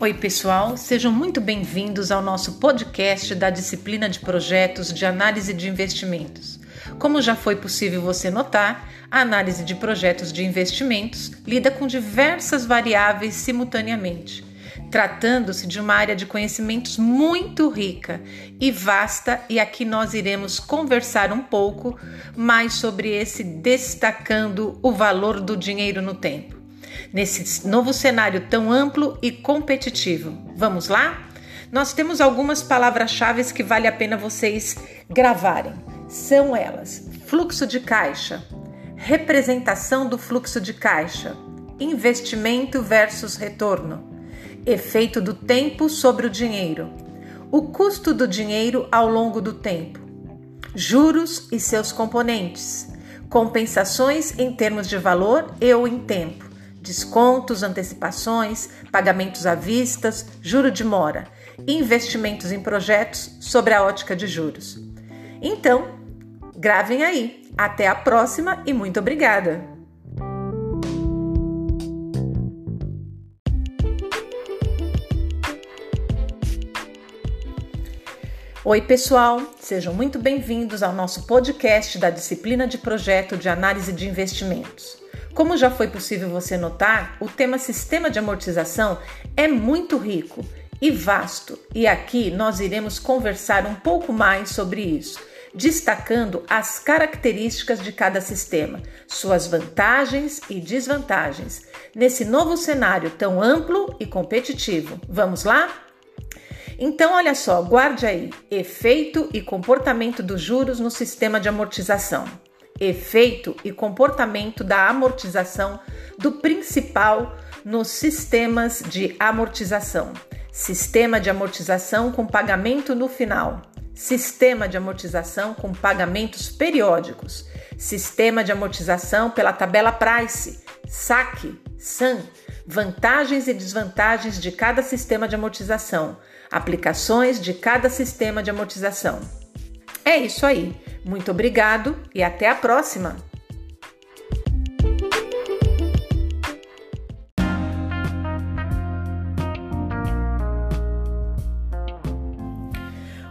Oi, pessoal, sejam muito bem-vindos ao nosso podcast da disciplina de projetos de análise de investimentos. Como já foi possível você notar, a análise de projetos de investimentos lida com diversas variáveis simultaneamente, tratando-se de uma área de conhecimentos muito rica e vasta, e aqui nós iremos conversar um pouco mais sobre esse destacando o valor do dinheiro no tempo nesse novo cenário tão amplo e competitivo. Vamos lá? Nós temos algumas palavras-chave que vale a pena vocês gravarem. São elas: fluxo de caixa, representação do fluxo de caixa, investimento versus retorno, efeito do tempo sobre o dinheiro, o custo do dinheiro ao longo do tempo, juros e seus componentes, compensações em termos de valor e ou em tempo descontos, antecipações, pagamentos à vista, juro de mora, investimentos em projetos sobre a ótica de juros. Então, gravem aí. Até a próxima e muito obrigada! Oi, pessoal! Sejam muito bem-vindos ao nosso podcast da disciplina de projeto de análise de investimentos. Como já foi possível você notar, o tema sistema de amortização é muito rico e vasto, e aqui nós iremos conversar um pouco mais sobre isso, destacando as características de cada sistema, suas vantagens e desvantagens, nesse novo cenário tão amplo e competitivo. Vamos lá? Então, olha só, guarde aí: efeito e comportamento dos juros no sistema de amortização efeito e comportamento da amortização do principal nos sistemas de amortização. Sistema de amortização com pagamento no final. Sistema de amortização com pagamentos periódicos. Sistema de amortização pela tabela Price. Saque, SAM. Vantagens e desvantagens de cada sistema de amortização. Aplicações de cada sistema de amortização. É isso aí. Muito obrigado e até a próxima!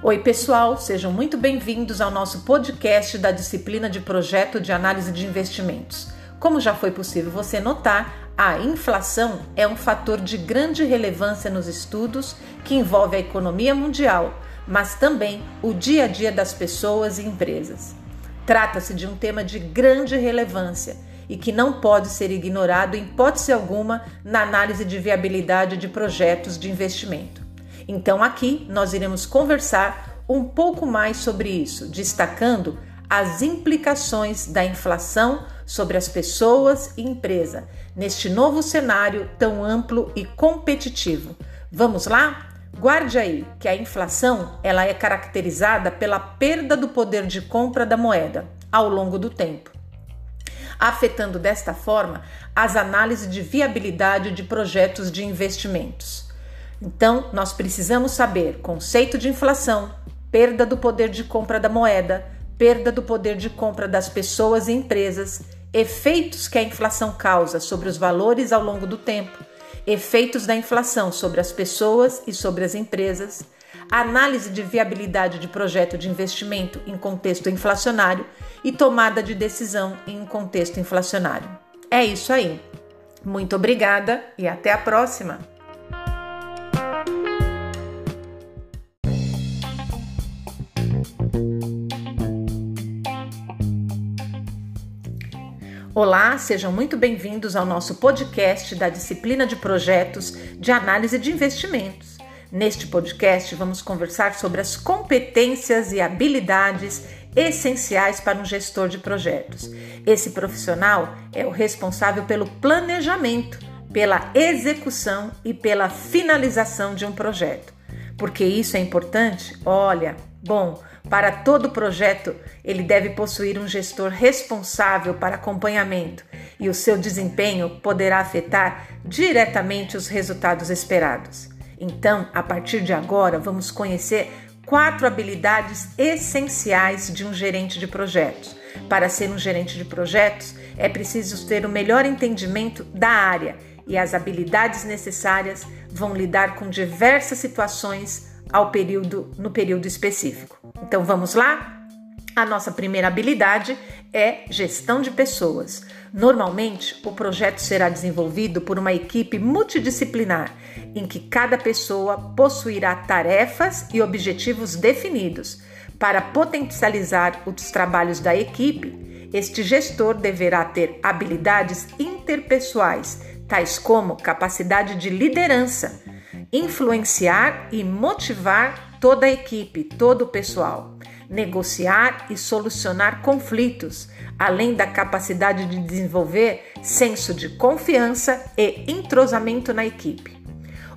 Oi, pessoal, sejam muito bem-vindos ao nosso podcast da disciplina de projeto de análise de investimentos. Como já foi possível você notar, a inflação é um fator de grande relevância nos estudos que envolve a economia mundial mas também o dia a dia das pessoas e empresas. Trata-se de um tema de grande relevância e que não pode ser ignorado em hipótese alguma na análise de viabilidade de projetos de investimento. Então, aqui nós iremos conversar um pouco mais sobre isso, destacando as implicações da inflação sobre as pessoas e empresa neste novo cenário tão amplo e competitivo. Vamos lá? Guarde aí que a inflação ela é caracterizada pela perda do poder de compra da moeda ao longo do tempo, afetando desta forma as análises de viabilidade de projetos de investimentos. Então, nós precisamos saber conceito de inflação, perda do poder de compra da moeda, perda do poder de compra das pessoas e empresas, efeitos que a inflação causa sobre os valores ao longo do tempo efeitos da inflação sobre as pessoas e sobre as empresas, análise de viabilidade de projeto de investimento em contexto inflacionário e tomada de decisão em um contexto inflacionário. É isso aí. Muito obrigada e até a próxima! Olá, sejam muito bem-vindos ao nosso podcast da disciplina de projetos de análise de investimentos. Neste podcast, vamos conversar sobre as competências e habilidades essenciais para um gestor de projetos. Esse profissional é o responsável pelo planejamento, pela execução e pela finalização de um projeto. Por que isso é importante? Olha, bom, para todo projeto, ele deve possuir um gestor responsável para acompanhamento e o seu desempenho poderá afetar diretamente os resultados esperados. Então, a partir de agora, vamos conhecer quatro habilidades essenciais de um gerente de projetos. Para ser um gerente de projetos, é preciso ter o melhor entendimento da área e as habilidades necessárias vão lidar com diversas situações ao período no período específico. Então vamos lá? A nossa primeira habilidade é gestão de pessoas. Normalmente, o projeto será desenvolvido por uma equipe multidisciplinar, em que cada pessoa possuirá tarefas e objetivos definidos. Para potencializar os trabalhos da equipe, este gestor deverá ter habilidades interpessoais, tais como capacidade de liderança, influenciar e motivar toda a equipe, todo o pessoal negociar e solucionar conflitos, além da capacidade de desenvolver senso de confiança e entrosamento na equipe.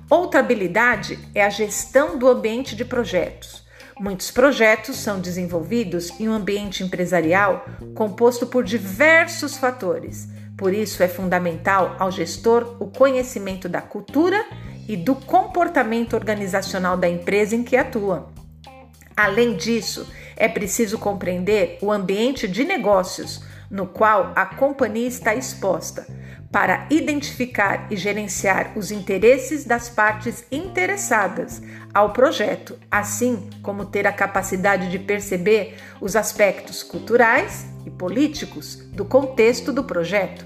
Outra habilidade é a gestão do ambiente de projetos. Muitos projetos são desenvolvidos em um ambiente empresarial composto por diversos fatores. Por isso, é fundamental ao gestor o conhecimento da cultura e do comportamento organizacional da empresa em que atua. Além disso, é preciso compreender o ambiente de negócios no qual a companhia está exposta, para identificar e gerenciar os interesses das partes interessadas ao projeto, assim como ter a capacidade de perceber os aspectos culturais e políticos do contexto do projeto.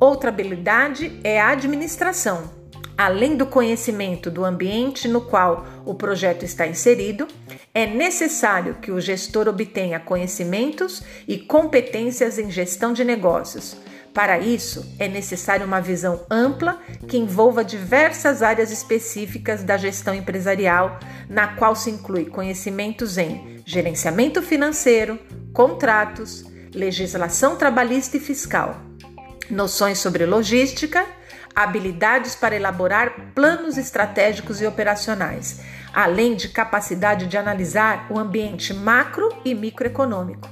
Outra habilidade é a administração Além do conhecimento do ambiente no qual o projeto está inserido, é necessário que o gestor obtenha conhecimentos e competências em gestão de negócios. Para isso, é necessário uma visão ampla que envolva diversas áreas específicas da gestão empresarial, na qual se inclui conhecimentos em gerenciamento financeiro, contratos, legislação trabalhista e fiscal, noções sobre logística habilidades para elaborar planos estratégicos e operacionais, além de capacidade de analisar o ambiente macro e microeconômico.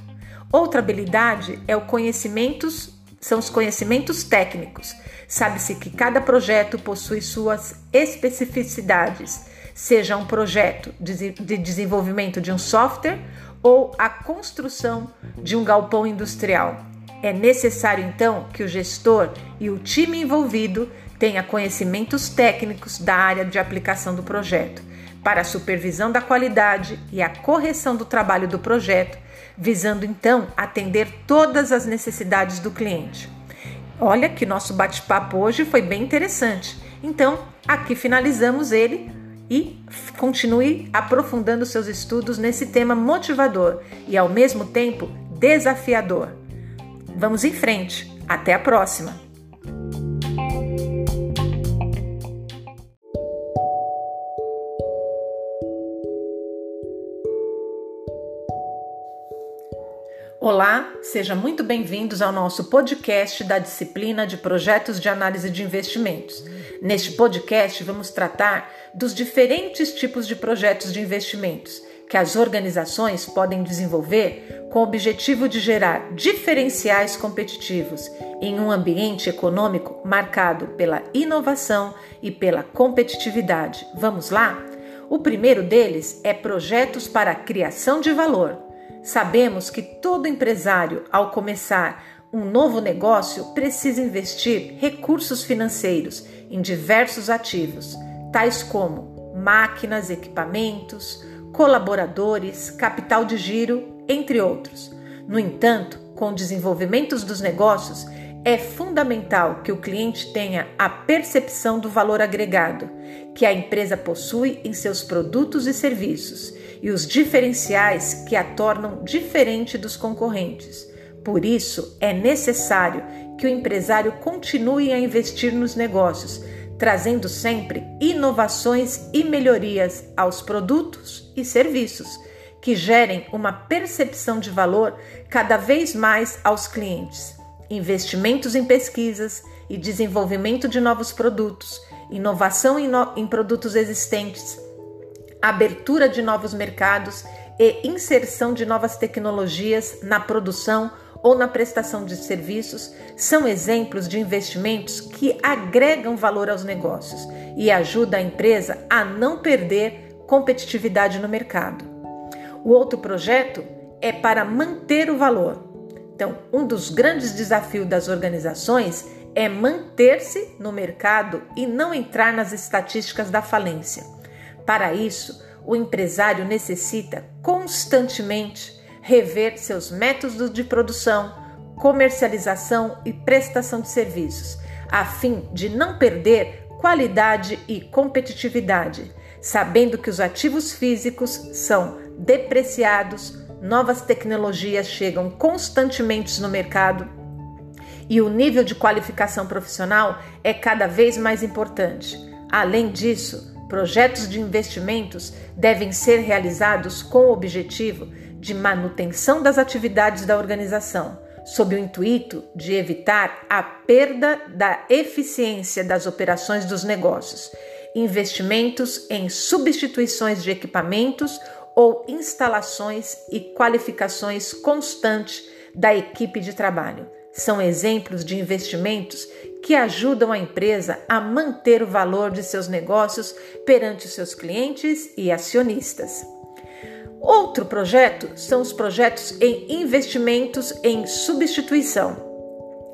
Outra habilidade é o conhecimentos, são os conhecimentos técnicos. Sabe-se que cada projeto possui suas especificidades, seja um projeto de desenvolvimento de um software ou a construção de um galpão industrial. É necessário então que o gestor e o time envolvido tenha conhecimentos técnicos da área de aplicação do projeto, para a supervisão da qualidade e a correção do trabalho do projeto, visando então atender todas as necessidades do cliente. Olha que nosso bate-papo hoje foi bem interessante. Então, aqui finalizamos ele e continue aprofundando seus estudos nesse tema motivador e ao mesmo tempo desafiador. Vamos em frente. Até a próxima! Olá, sejam muito bem-vindos ao nosso podcast da disciplina de Projetos de Análise de Investimentos. Neste podcast, vamos tratar dos diferentes tipos de projetos de investimentos que as organizações podem desenvolver com o objetivo de gerar diferenciais competitivos em um ambiente econômico marcado pela inovação e pela competitividade. Vamos lá? O primeiro deles é projetos para a criação de valor. Sabemos que todo empresário, ao começar um novo negócio, precisa investir recursos financeiros em diversos ativos, tais como máquinas, equipamentos, colaboradores, capital de giro, entre outros. No entanto, com o desenvolvimento dos negócios, é fundamental que o cliente tenha a percepção do valor agregado que a empresa possui em seus produtos e serviços e os diferenciais que a tornam diferente dos concorrentes. Por isso, é necessário que o empresário continue a investir nos negócios, trazendo sempre inovações e melhorias aos produtos e serviços que gerem uma percepção de valor cada vez mais aos clientes. Investimentos em pesquisas e desenvolvimento de novos produtos, inovação em, no em produtos existentes, abertura de novos mercados e inserção de novas tecnologias na produção ou na prestação de serviços são exemplos de investimentos que agregam valor aos negócios e ajudam a empresa a não perder competitividade no mercado. O outro projeto é para manter o valor. Então, um dos grandes desafios das organizações é manter-se no mercado e não entrar nas estatísticas da falência. Para isso, o empresário necessita constantemente rever seus métodos de produção, comercialização e prestação de serviços, a fim de não perder qualidade e competitividade, sabendo que os ativos físicos são depreciados, novas tecnologias chegam constantemente no mercado e o nível de qualificação profissional é cada vez mais importante. Além disso, projetos de investimentos devem ser realizados com o objetivo de manutenção das atividades da organização, sob o intuito de evitar a perda da eficiência das operações dos negócios, investimentos em substituições de equipamentos ou instalações e qualificações constantes da equipe de trabalho. São exemplos de investimentos que ajudam a empresa a manter o valor de seus negócios perante seus clientes e acionistas. Outro projeto são os projetos em investimentos em substituição.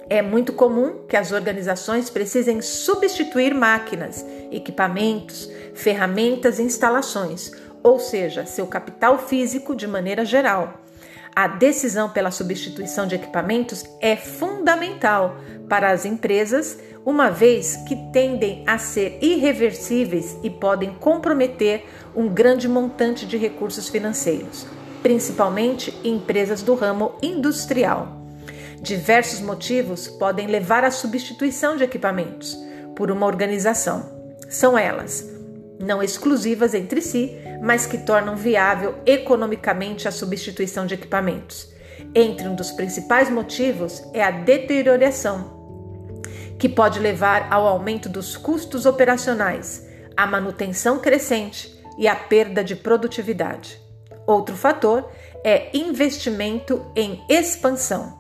É muito comum que as organizações precisem substituir máquinas, equipamentos, ferramentas e instalações, ou seja, seu capital físico de maneira geral. A decisão pela substituição de equipamentos é fundamental para as empresas, uma vez que tendem a ser irreversíveis e podem comprometer um grande montante de recursos financeiros, principalmente em empresas do ramo industrial. Diversos motivos podem levar à substituição de equipamentos por uma organização. São elas: não exclusivas entre si, mas que tornam viável economicamente a substituição de equipamentos. Entre um dos principais motivos é a deterioração, que pode levar ao aumento dos custos operacionais, à manutenção crescente e à perda de produtividade. Outro fator é investimento em expansão.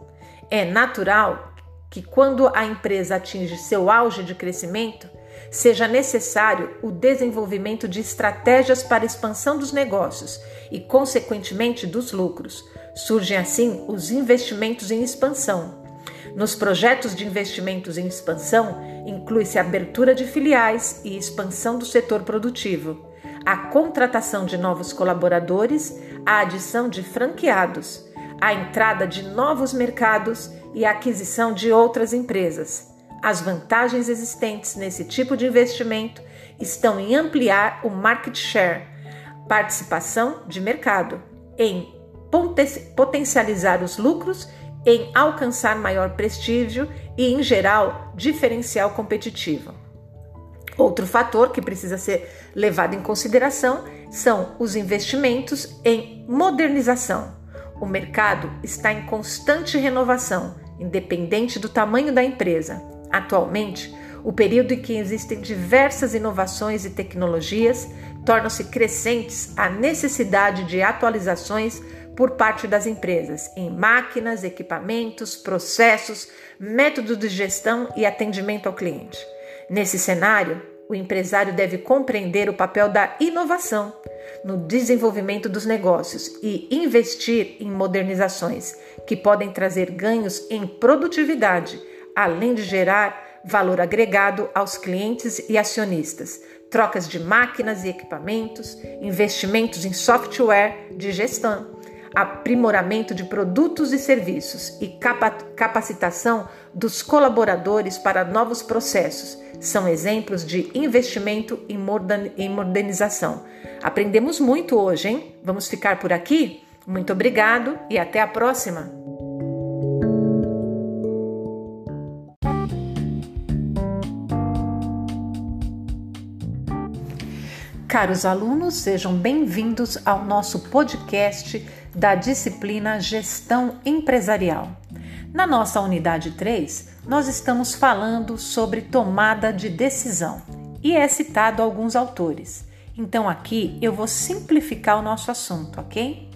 É natural que, quando a empresa atinge seu auge de crescimento, seja necessário o desenvolvimento de estratégias para expansão dos negócios e, consequentemente, dos lucros. Surgem assim os investimentos em expansão. Nos projetos de investimentos em expansão, inclui-se a abertura de filiais e expansão do setor produtivo, a contratação de novos colaboradores, a adição de franqueados, a entrada de novos mercados e a aquisição de outras empresas. As vantagens existentes nesse tipo de investimento estão em ampliar o market share, participação de mercado, em potencializar os lucros, em alcançar maior prestígio e, em geral, diferencial competitivo. Outro fator que precisa ser levado em consideração são os investimentos em modernização. O mercado está em constante renovação, independente do tamanho da empresa. Atualmente, o período em que existem diversas inovações e tecnologias torna-se crescentes a necessidade de atualizações por parte das empresas em máquinas, equipamentos, processos, métodos de gestão e atendimento ao cliente. Nesse cenário, o empresário deve compreender o papel da inovação no desenvolvimento dos negócios e investir em modernizações que podem trazer ganhos em produtividade além de gerar valor agregado aos clientes e acionistas, trocas de máquinas e equipamentos, investimentos em software de gestão, aprimoramento de produtos e serviços e capacitação dos colaboradores para novos processos. São exemplos de investimento em modernização. Aprendemos muito hoje, hein? Vamos ficar por aqui? Muito obrigado e até a próxima! Caros alunos, sejam bem-vindos ao nosso podcast da disciplina Gestão Empresarial. Na nossa unidade 3, nós estamos falando sobre tomada de decisão e é citado alguns autores. Então aqui eu vou simplificar o nosso assunto, ok?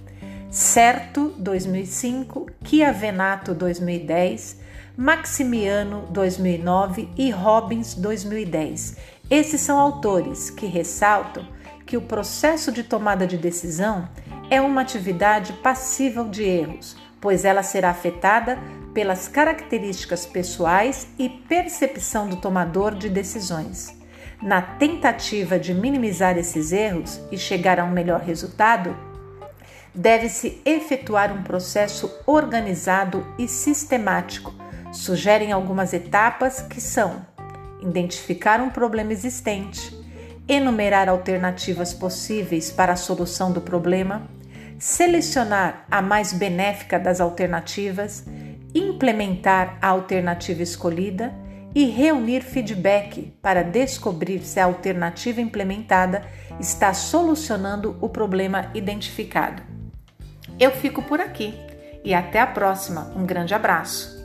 Certo 2005, Chiavenato 2010, Maximiano 2009 e Robbins 2010 esses são autores que ressaltam que o processo de tomada de decisão é uma atividade passível de erros, pois ela será afetada pelas características pessoais e percepção do tomador de decisões. Na tentativa de minimizar esses erros e chegar a um melhor resultado, deve-se efetuar um processo organizado e sistemático. Sugerem algumas etapas que são: identificar um problema existente, enumerar alternativas possíveis para a solução do problema, selecionar a mais benéfica das alternativas, implementar a alternativa escolhida e reunir feedback para descobrir se a alternativa implementada está solucionando o problema identificado. Eu fico por aqui e até a próxima. Um grande abraço.